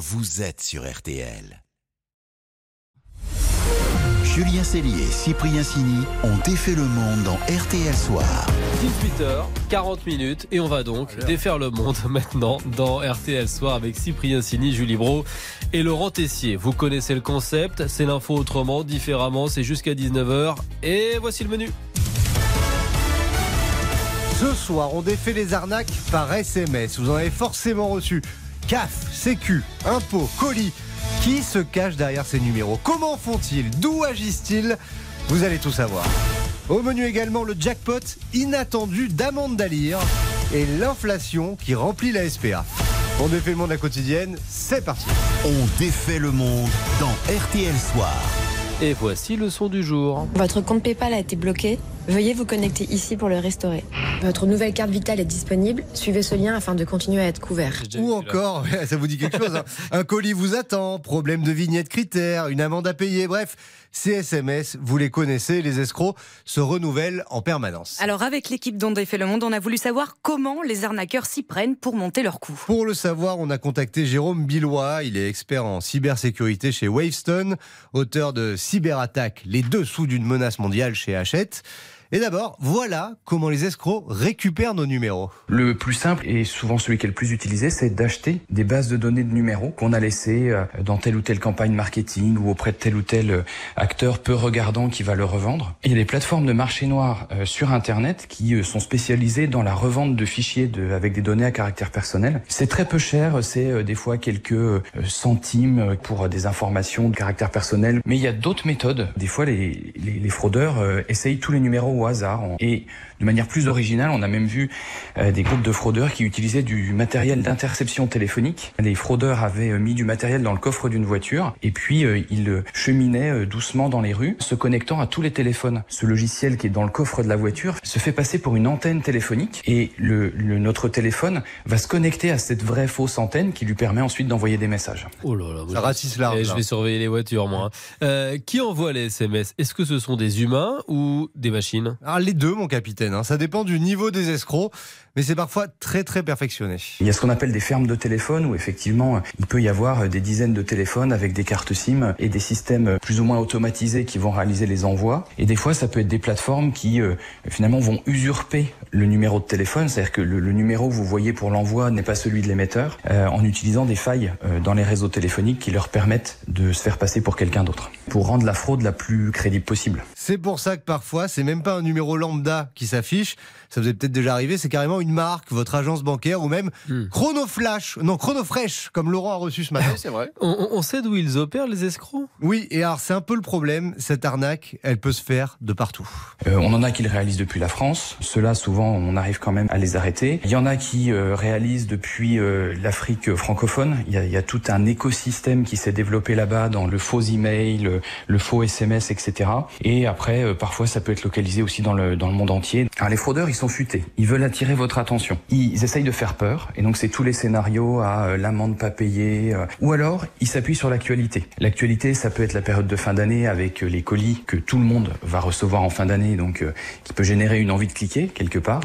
vous êtes sur RTL. Julien Cellier et Cyprien Sini ont défait le monde dans RTL Soir. 18h, 40 minutes, et on va donc défaire le monde maintenant dans RTL Soir avec Cyprien Sini, Julie Bro et Laurent Tessier. Vous connaissez le concept, c'est l'info autrement, différemment, c'est jusqu'à 19h, et voici le menu. Ce soir, on défait les arnaques par SMS. Vous en avez forcément reçu. CAF, Sécu, impôts, colis. Qui se cache derrière ces numéros? Comment font-ils? D'où agissent-ils? Vous allez tout savoir. Au menu également le jackpot inattendu d'Amande Dalir et l'inflation qui remplit la SPA. On défait le monde à quotidienne, c'est parti. On défait le monde dans RTL Soir. Et voici le son du jour. Votre compte PayPal a été bloqué. Veuillez vous connecter ici pour le restaurer. Votre nouvelle carte vitale est disponible. Suivez ce lien afin de continuer à être couvert. Ou encore, ça vous dit quelque chose, hein un colis vous attend, problème de vignette critère, une amende à payer, bref, ces SMS, vous les connaissez, les escrocs se renouvellent en permanence. Alors avec l'équipe dont défait le monde, on a voulu savoir comment les arnaqueurs s'y prennent pour monter leur coup. Pour le savoir, on a contacté Jérôme Billois, il est expert en cybersécurité chez Wavestone, auteur de Cyberattaque, les dessous d'une menace mondiale chez Hachette. Et d'abord, voilà comment les escrocs récupèrent nos numéros. Le plus simple et souvent celui qui est le plus utilisé, c'est d'acheter des bases de données de numéros qu'on a laissées euh, dans telle ou telle campagne marketing ou auprès de tel ou tel euh, acteur peu regardant qui va le revendre. Il y a des plateformes de marché noir euh, sur Internet qui sont spécialisées dans la revente de fichiers avec des données à caractère personnel. C'est très peu cher, c'est des fois quelques centimes pour des informations de caractère personnel. Mais il y a d'autres méthodes. Des fois, les, fraudeurs essayent tous les numéros au hasard. Et de manière plus originale, on a même vu euh, des groupes de fraudeurs qui utilisaient du matériel d'interception téléphonique. Les fraudeurs avaient euh, mis du matériel dans le coffre d'une voiture et puis euh, ils cheminaient doucement dans les rues, se connectant à tous les téléphones. Ce logiciel qui est dans le coffre de la voiture se fait passer pour une antenne téléphonique et le, le- notre téléphone va se connecter à cette vraie fausse antenne qui lui permet ensuite d'envoyer des messages. Oh là là, Ça je- ratisse large, Eh, là. Je vais surveiller les voitures, moi. hein. Euh, qui envoie les SMS Est-ce que ce sont des humains ou des machines? Alors les deux, mon capitaine, hein, ça dépend du niveau des escrocs, mais c'est parfois très très perfectionné. Il y a ce qu'on appelle des fermes de téléphone où effectivement il peut y avoir des dizaines de téléphones avec des cartes SIM et des systèmes plus ou moins automatisés qui vont réaliser les envois. Et des fois ça peut être des plateformes qui euh, finalement vont usurper le numéro de téléphone, c'est-à-dire que le, le numéro que vous voyez pour l'envoi n'est pas celui de l'émetteur, euh, en utilisant des failles euh, dans les réseaux téléphoniques qui leur permettent de se faire passer pour quelqu'un d'autre, pour rendre la fraude la plus crédible possible. C'est pour ça que parfois, c'est même pas un numéro lambda qui s'affiche, ça vous est peut-être déjà arrivé, c'est carrément une marque, votre agence bancaire ou même Hmm. Chronoflash, non Chronofresh, comme Laurent a reçu ce matin. C'est vrai. On, sait d'où ils opèrent, les escrocs? Oui, et alors c'est un peu le problème, cette arnaque, elle peut se faire de partout. Euh, on en a qui le réalisent depuis la France. Ceux-là, souvent, on arrive quand même à les arrêter. Il y en a qui euh, réalisent depuis euh, l'Afrique euh, francophone. Il y, a, il y a tout un écosystème qui s'est développé là-bas dans le faux email, le, faux SMS, etc. Et après, euh, parfois, ça peut être localisé aussi dans le, dans le monde entier. Alors, les fraudeurs, ils sont futés. Ils veulent attirer votre attention. Ils essayent de faire peur. Et donc, c'est tous les scénarios à euh, l'amende pas payée. euh, ou alors, ils s'appuient sur l'actualité. L'actualité, ça peut être la période de fin d'année avec euh, les colis que tout le monde va recevoir en fin d'année, donc qui peut générer une envie de cliquer quelque part.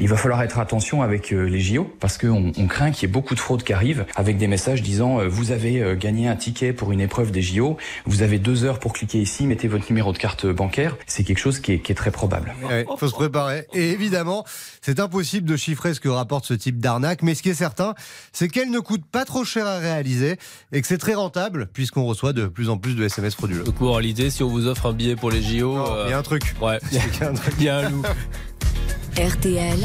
Il va falloir être attention avec les JO parce qu'on on craint qu'il y ait beaucoup de fraudes qui arrivent avec des messages disant vous avez gagné un ticket pour une épreuve des JO, vous avez deux heures pour cliquer ici, mettez votre numéro de carte bancaire. C'est quelque chose qui est très probable. Il faut se préparer. Et évidemment, c'est impossible de chiffrer ce que rapporte ce type d'arnaque, mais ce qui est certain, c'est qu'elle ne coûte pas trop cher à réaliser et que c'est très rentable puisqu'on reçoit de plus en plus de SMS frauduleux. Donc, moralité, si on vous offre un billet pour les JO. Euh, Il y a un truc. Ouais, Il y a un truc. il y a un loup. RTL,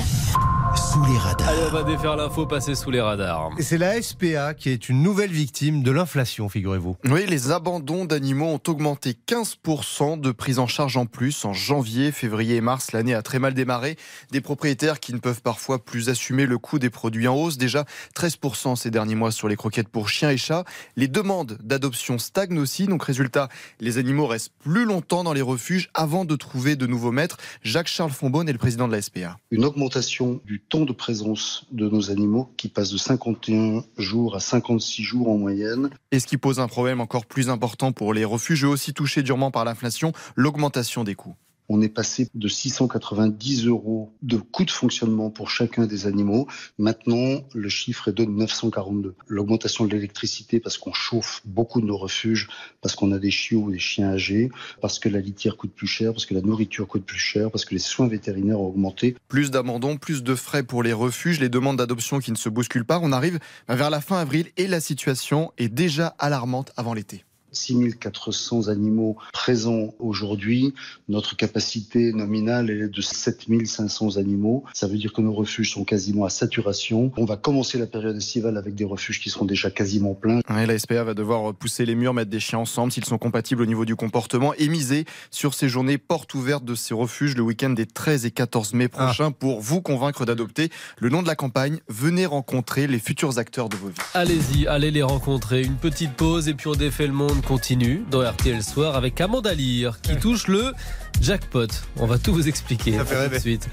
Sous les radars. Allez, on va défaire l'info, passer sous les radars. Et c'est la SPA qui est une nouvelle victime de l'inflation, figurez-vous. Oui, les abandons d'animaux ont augmenté 15% de prise en charge en plus en janvier, février et mars. L'année a très mal démarré. Des propriétaires qui ne peuvent parfois plus assumer le coût des produits en hausse. Déjà 13% ces derniers mois sur les croquettes pour chiens et chats. Les demandes d'adoption stagnent aussi. Donc résultat, les animaux restent plus longtemps dans les refuges avant de trouver de nouveaux maîtres. Jacques-Charles Fonbonne est le président de la SPA. Une augmentation du temps de présence de nos animaux qui passe de 51 jours à 56 jours en moyenne. Et ce qui pose un problème encore plus important pour les refuges, eux aussi touchés durement par l'inflation, l'augmentation des coûts. On est passé de 690 euros de coût de fonctionnement pour chacun des animaux. Maintenant, le chiffre est de 942. L'augmentation de l'électricité parce qu'on chauffe beaucoup de nos refuges, parce qu'on a des chiots ou des chiens âgés, parce que la litière coûte plus cher, parce que la nourriture coûte plus cher, parce que les soins vétérinaires ont augmenté. Plus d'abandon, plus de frais pour les refuges, les demandes d'adoption qui ne se bousculent pas. On arrive vers la fin avril et la situation est déjà alarmante avant l'été. 6400 animaux présents aujourd'hui. Notre capacité nominale est de 7500 animaux. Ça veut dire que nos refuges sont quasiment à saturation. On va commencer la période estivale avec des refuges qui seront déjà quasiment pleins. la SPA va devoir pousser les murs, mettre des chiens ensemble s'ils sont compatibles au niveau du comportement et miser sur ces journées portes ouvertes de ces refuges le week-end des 13 et 14 mai prochains pour vous convaincre d'adopter. Le nom de la campagne, venez rencontrer les futurs acteurs de vos vies. Allez-y, allez les rencontrer. Une petite pause et puis on défait le monde continue dans RTL Soir avec Amanda Lear qui touche le jackpot. On va tout vous expliquer Ça fait tout de suite.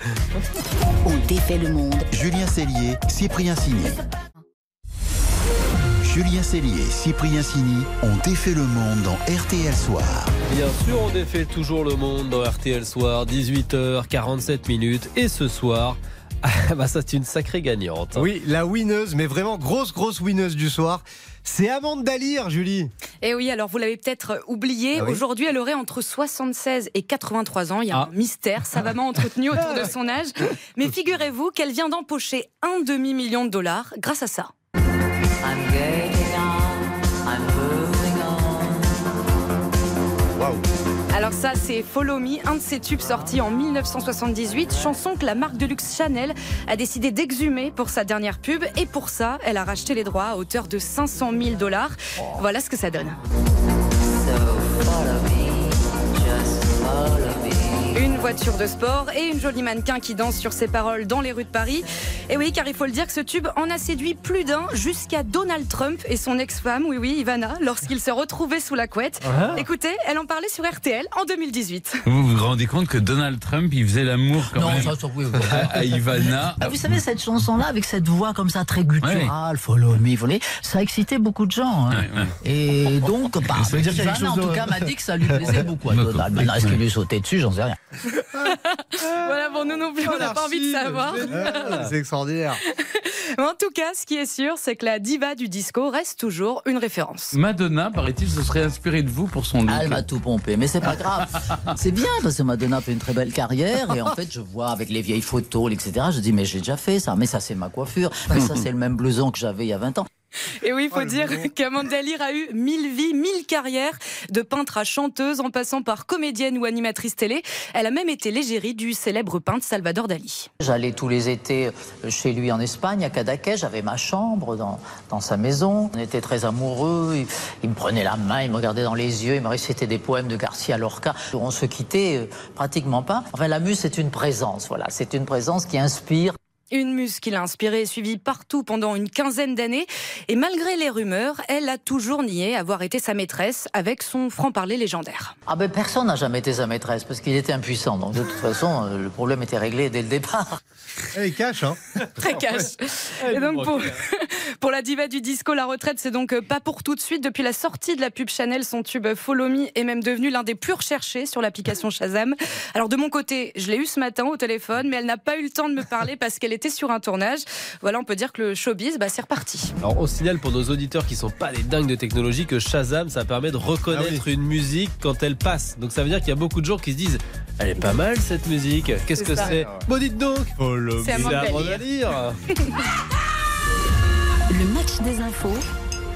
On défait le monde. Julien Cellier, Cyprien Signé. Julien Cellier et Cyprien Sini ont défait le monde dans RTL Soir. Bien sûr, on défait toujours le monde dans RTL Soir, 18h47 minutes. Et ce soir, ah, bah ça c'est une sacrée gagnante. hein. Oui, la winneuse, mais vraiment grosse, grosse winneuse du soir. C'est Amanda Lear, Julie. Et oui, alors vous l'avez peut-être oublié, Ah oui aujourd'hui elle aurait entre 76 et 83 ans. Il y a Ah. un mystère savamment entretenu autour de son âge. Mais figurez-vous qu'elle vient d'empocher un demi-million de dollars grâce à ça. Ça, c'est Follow Me, un de ses tubes sortis en 1978, chanson que la marque de luxe Chanel a décidé d'exhumer pour sa dernière pub. Et pour ça, elle a racheté les droits à hauteur de 500 000 dollars. Voilà ce que ça donne. Une voiture de sport et une jolie mannequin qui danse sur ses paroles dans les rues de Paris. Et oui, car il faut le dire que ce tube en a séduit plus d'un, jusqu'à Donald Trump et son ex-femme, oui, oui, Ivana, lorsqu'ils se retrouvaient sous la couette. Ah. Écoutez, elle en parlait sur RTL en 2018. Vous vous rendez compte que Donald Trump, il faisait l'amour quand Non, même ça, ça, oui, oui. à, à Ivana. Ah, vous savez, cette chanson-là, avec cette voix comme ça très gutturale, follow me, follow me, ça a excité beaucoup de gens. hein. Ouais, ouais. Et donc, bah, Ivana, en tout cas, m'a dit que ça lui plaisait beaucoup à D'accord. Donald. Maintenant, est-ce qu'il lui sautait dessus J'en sais rien. Voilà, bon, nous non plus, on n'a pas envie de savoir. Ah, C'est extraordinaire. Mais en tout cas, ce qui est sûr, c'est que la diva du disco reste toujours une référence. Madonna, paraît-il, se serait inspirée de vous pour son look. Ah, Elle m'a tout pompé, mais c'est pas grave. C'est bien parce que Madonna fait une très belle carrière et en fait je vois avec les vieilles photos, etc. Je dis mais j'ai déjà fait ça, mais ça c'est ma coiffure, mais ça c'est le même blouson que j'avais il y a 20 ans. Et oui, il faut dire qu'Amanda Lear a eu mille vies, mille carrières, de peintre à chanteuse en passant par comédienne ou animatrice télé. Elle a même été l'égérie du célèbre peintre Salvador Dali. J'allais tous les étés chez lui en Espagne, à Cadaqués. J'avais ma chambre dans, dans sa maison. On était très amoureux. Il, il me prenait la main, il me regardait dans les yeux, il me récitait des poèmes de Garcia Lorca. On se quittait euh, pratiquement pas. Enfin, la muse, c'est une présence. Voilà, c'est une présence qui inspire. Une muse qui l'a inspirée et suivie partout pendant une quinzaine d'années. Et malgré les rumeurs, elle a toujours nié avoir été sa maîtresse avec son franc-parler légendaire. Ah ben personne n'a jamais été sa maîtresse parce qu'il était impuissant. Donc de toute façon, euh, le problème était réglé dès le départ. Elle est cash, hein. Très cash. Et donc pour, pour la diva du disco, la retraite, c'est donc pas pour tout de suite. Depuis la sortie de la pub Chanel, son tube Follow Me est même devenu l'un des plus recherchés sur l'application Shazam. Alors de mon côté, je l'ai eu ce matin au téléphone, mais elle n'a pas eu le temps de me parler parce qu'elle était sur un tournage. Voilà, on peut dire que le showbiz, bah, c'est reparti. Alors on signale pour nos auditeurs qui sont pas des dingues de technologie que Shazam ça permet de reconnaître une musique quand elle passe. Donc ça veut dire qu'il y a beaucoup de gens qui se disent elle est pas mal cette musique. Qu'est-ce C'est que c'est? Bon dites donc. C'est Amanda Amanda Lear. Des infos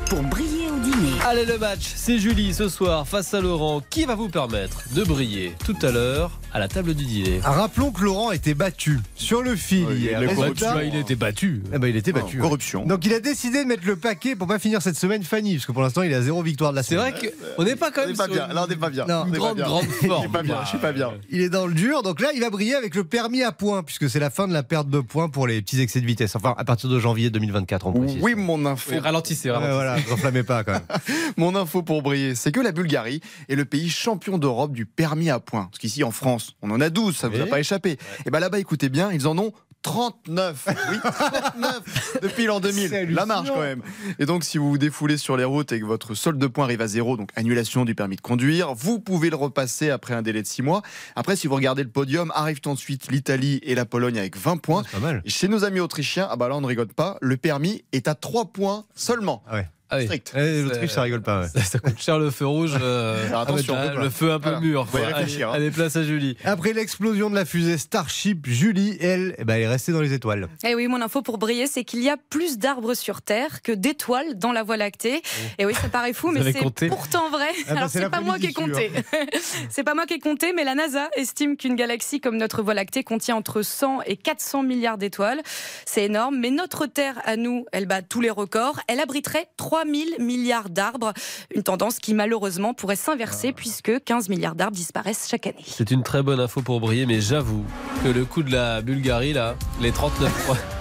pour briller au dîner. Allez le match, c'est Julie ce soir face à Laurent qui va vous permettre de briller tout à l'heure à la table du dîner. Rappelons que Laurent était battu sur le fil Oui, hier. Résultat- corruption. Bah, il était battu. Eh ben, il était battu. Oh, corruption. Donc il a décidé de mettre le paquet pour pas finir cette semaine Fanny, parce que pour l'instant il est à zéro victoire de la C'est semaine. vrai qu'on n'est pas quand On même n'est pas sur bien. une- Là, on n'est pas bien. Non. On pas grande bien. grande Je suis forme. pas bien. Je suis pas bien. Il est dans le dur, donc là il va briller avec le permis à points, puisque c'est la fin de la perte de points pour les petits excès de vitesse. Enfin, à partir de janvier 2024, on précise. Oui, mon info. Oui, ralentissez, Ouais, ralentissez. voilà, ne enflammez pas quand même. Mon info pour briller, c'est que la Bulgarie est le pays champion d'Europe du permis à points. Parce qu'ici en France, on en a 12, ça vous a pas échappé. Et bien là-bas, écoutez bien, ils en ont 39 Oui, 39 depuis l'an 2000. C'est La marche quand même. Et donc, si vous vous défoulez sur les routes et que votre solde de points arrive à zéro, donc annulation du permis de conduire, vous pouvez le repasser après un délai de 6 mois. Après, si vous regardez le podium, arrivent ensuite l'Italie et la Pologne avec 20 points. C'est pas mal. Et chez nos amis autrichiens, ah bah là, on ne rigole pas, le permis est à 3 points seulement. Ah ouais. Ah oui. Strict. Eh, L'Autriche, ça rigole pas. ouais. Ça, ça coûte cher le feu rouge. euh, Alors, attention, ah, pas. le feu un peu Voilà. mûr. Faut réfléchir, Allez, hein. allez, place à Julie. Après l'explosion de la fusée Starship, Julie, elle, eh ben, elle est restée dans les étoiles. Et oui, mon info pour briller, c'est qu'il y a plus d'arbres sur Terre que d'étoiles dans la Voie lactée. Et oui, ça paraît fou, Vous mais c'est pourtant vrai. Ah bah, Alors c'est c'est pas moi qui ai compté. c'est pas moi qui ai compté, mais la NASA estime qu'une galaxie comme notre Voie lactée contient entre 100 et 400 milliards d'étoiles. C'est énorme, mais notre Terre à nous, elle bat tous les records. Elle abriterait 3000 milliards d'arbres, une tendance qui malheureusement pourrait s'inverser puisque 15 milliards d'arbres disparaissent chaque année. C'est une très bonne info pour briller, mais j'avoue que le coup de la Bulgarie, là, les 39 points.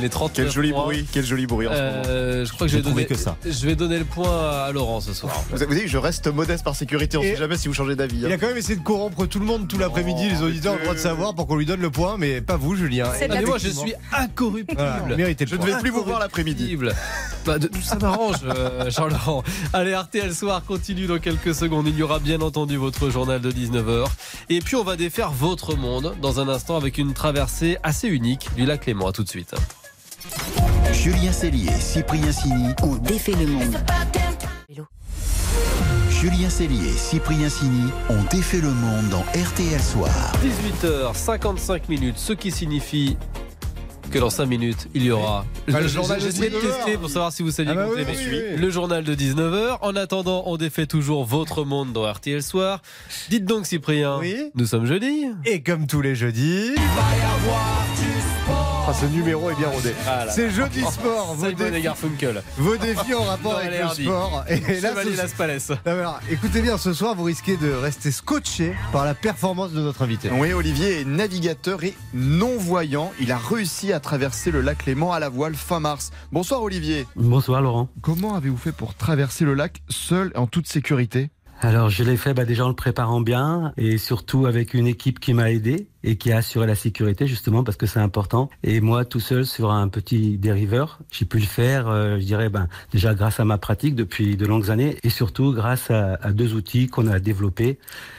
Les 39 Quel joli points, bruit, quel joli bruit en ce moment. euh, je crois que je J'ai vais, donner, que ça. je vais donner le point à Laurent ce soir. Vous avez dit, je reste modeste par sécurité, on ne sait jamais si vous changez d'avis. hein. Il a quand même essayé de corrompre tout le monde tout l'après-midi. Les auditeurs ont le droit de savoir pour qu'on lui donne le point, mais pas vous, Julien. Ah, mais moi, je suis incorruptible. Voilà, méritez Je ne vais plus vous voir l'après-midi. Incorruptible. Bah, de- ça m'arrange, euh, Jean-Laurent. Allez, RTL Soir continue dans quelques secondes. Il y aura bien entendu votre journal de 19h. Et puis, on va défaire votre monde dans un instant avec une traversée assez unique du lac Léman. À tout de suite. Julien Cellier et Cyprien Sini. On défait le monde. Julien Cellier et Cyprien Sini ont défait le monde dans RTL Soir. 18h55 minutes, ce qui signifie que dans 5 minutes, il y aura. Ah, le journal de J'essayais de 19 heures. tester pour savoir si vous saviez Ah bah oui, oui, oui. le journal de 19h. En attendant, on défait toujours votre monde dans RTL Soir. Dites donc, Cyprien, Oui nous sommes jeudi. Et comme tous les jeudis. Ah, ce numéro est bien rodé. Ah C'est jeudi sport. Vos, défis, Garfunkel. vos défis en rapport avec et le sport. Et là, ce- Las Palais. Ah, alors, écoutez bien, ce soir, vous risquez de rester scotché par la performance de notre invité. Oui, Olivier est navigateur et non-voyant. Il a réussi à traverser le lac Léman à la voile fin mars. Bonsoir Olivier. Bonsoir Laurent. Comment avez-vous fait pour traverser le lac seul et en toute sécurité? Alors je l'ai fait bah, déjà en le préparant bien et surtout avec une équipe qui m'a aidé et qui a assuré la sécurité justement parce que c'est important. Et moi tout seul sur un petit dériveur, j'ai pu le faire, euh, je dirais ben, déjà grâce à ma pratique depuis de longues années et surtout grâce à, à deux outils qu'on a développés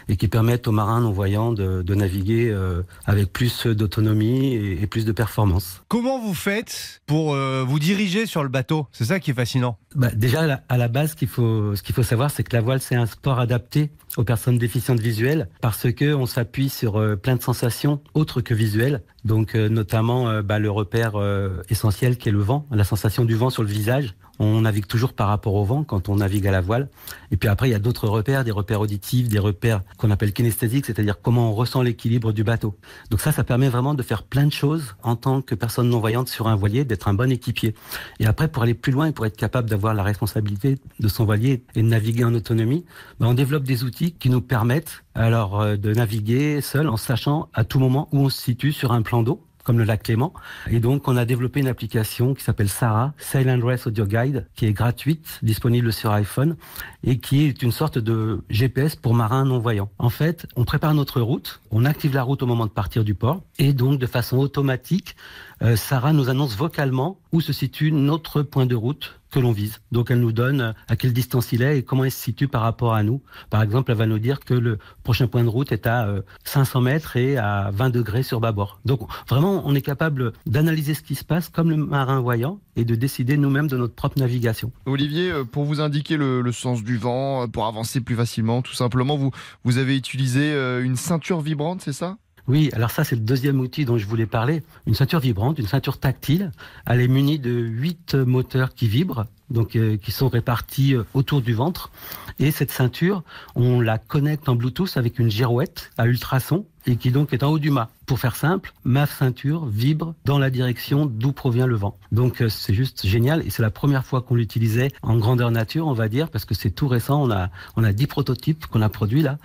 et qui permettent aux marins non-voyants de, de naviguer euh, avec plus d'autonomie et, et plus de performance. Comment vous faites pour euh, vous diriger sur le bateau? C'est ça qui est fascinant. Bah, déjà, à la- à la base, ce qu'il faut, ce qu'il faut savoir, c'est que la voile, c'est un sport adapté aux personnes déficientes visuelles parce que on s'appuie sur plein de sensations autres que visuelles. Donc, euh, notamment, euh, bah, le repère euh, essentiel qui est le vent, la sensation du vent sur le visage. On navigue toujours par rapport au vent quand on navigue à la voile. Et puis après, il y a d'autres repères, des repères auditifs, des repères qu'on appelle kinesthésiques, c'est-à-dire comment on ressent l'équilibre du bateau. Donc ça, ça permet vraiment de faire plein de choses en tant que personne non-voyante sur un voilier, d'être un bon équipier. Et après, pour aller plus loin et pour être capable d'avoir la responsabilité de son voilier et de naviguer en autonomie, ben, on développe des outils qui nous permettent alors euh, de naviguer seul en sachant à tout moment où on se situe sur un plan d'eau comme le lac Clément. Et donc, on a développé une application qui s'appelle Sarah, Sail and Rest Audio Guide, qui est gratuite, disponible sur iPhone, et qui est une sorte de GPS pour marins non-voyants. En fait, on prépare notre route, on active la route au moment de partir du port, et donc, de façon automatique, euh, Sarah nous annonce vocalement où se situe notre point de route que l'on vise. Donc elle nous donne euh, à quelle distance il est et comment il se situe par rapport à nous. Par exemple, elle va nous dire que le prochain point de route est à euh, 500 mètres et à 20 degrés sur bâbord. Donc vraiment, on est capable d'analyser ce qui se passe comme le marin voyant et de décider nous-mêmes de notre propre navigation. Olivier, euh, pour vous indiquer le, sens du vent, euh, pour avancer plus facilement, tout simplement, vous, vous avez utilisé euh, une ceinture vibrante, c'est ça? Oui, alors ça c'est le deuxième outil dont je voulais parler. Une ceinture vibrante, une ceinture tactile. Elle est munie de huit moteurs qui vibrent, donc euh, qui sont répartis euh, autour du ventre. Et cette ceinture, on la connecte en Bluetooth avec une girouette à ultrasons et qui donc est en haut du mât. Pour faire simple, ma ceinture vibre dans la direction d'où provient le vent. Donc euh, c'est juste génial et c'est la première fois qu'on l'utilisait en grandeur nature, on va dire, parce que c'est tout récent. On a on a dix prototypes qu'on a produits là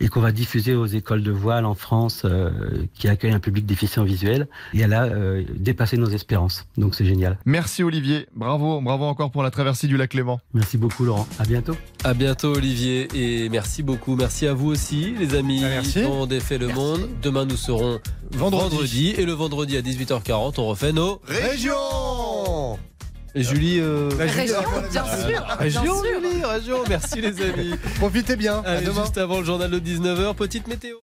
et qu'on va diffuser aux écoles de voile en France euh, qui accueillent un public déficient visuel. Et elle a euh, dépassé nos espérances. Donc c'est génial. Merci Olivier, bravo, bravo encore pour pour la traversée du lac Léman. Merci beaucoup Laurent. À bientôt. À bientôt Olivier et merci beaucoup. Merci à vous aussi les amis. Merci. On défait le monde. Demain nous serons Vendredi. vendredi. et le vendredi à 18h40 on refait nos Région Et Julie. euh, Région, bien sûr. Région, Bien sûr. Julie, région. Merci les amis. Profitez bien. À demain. juste avant le journal de 19h, petite météo.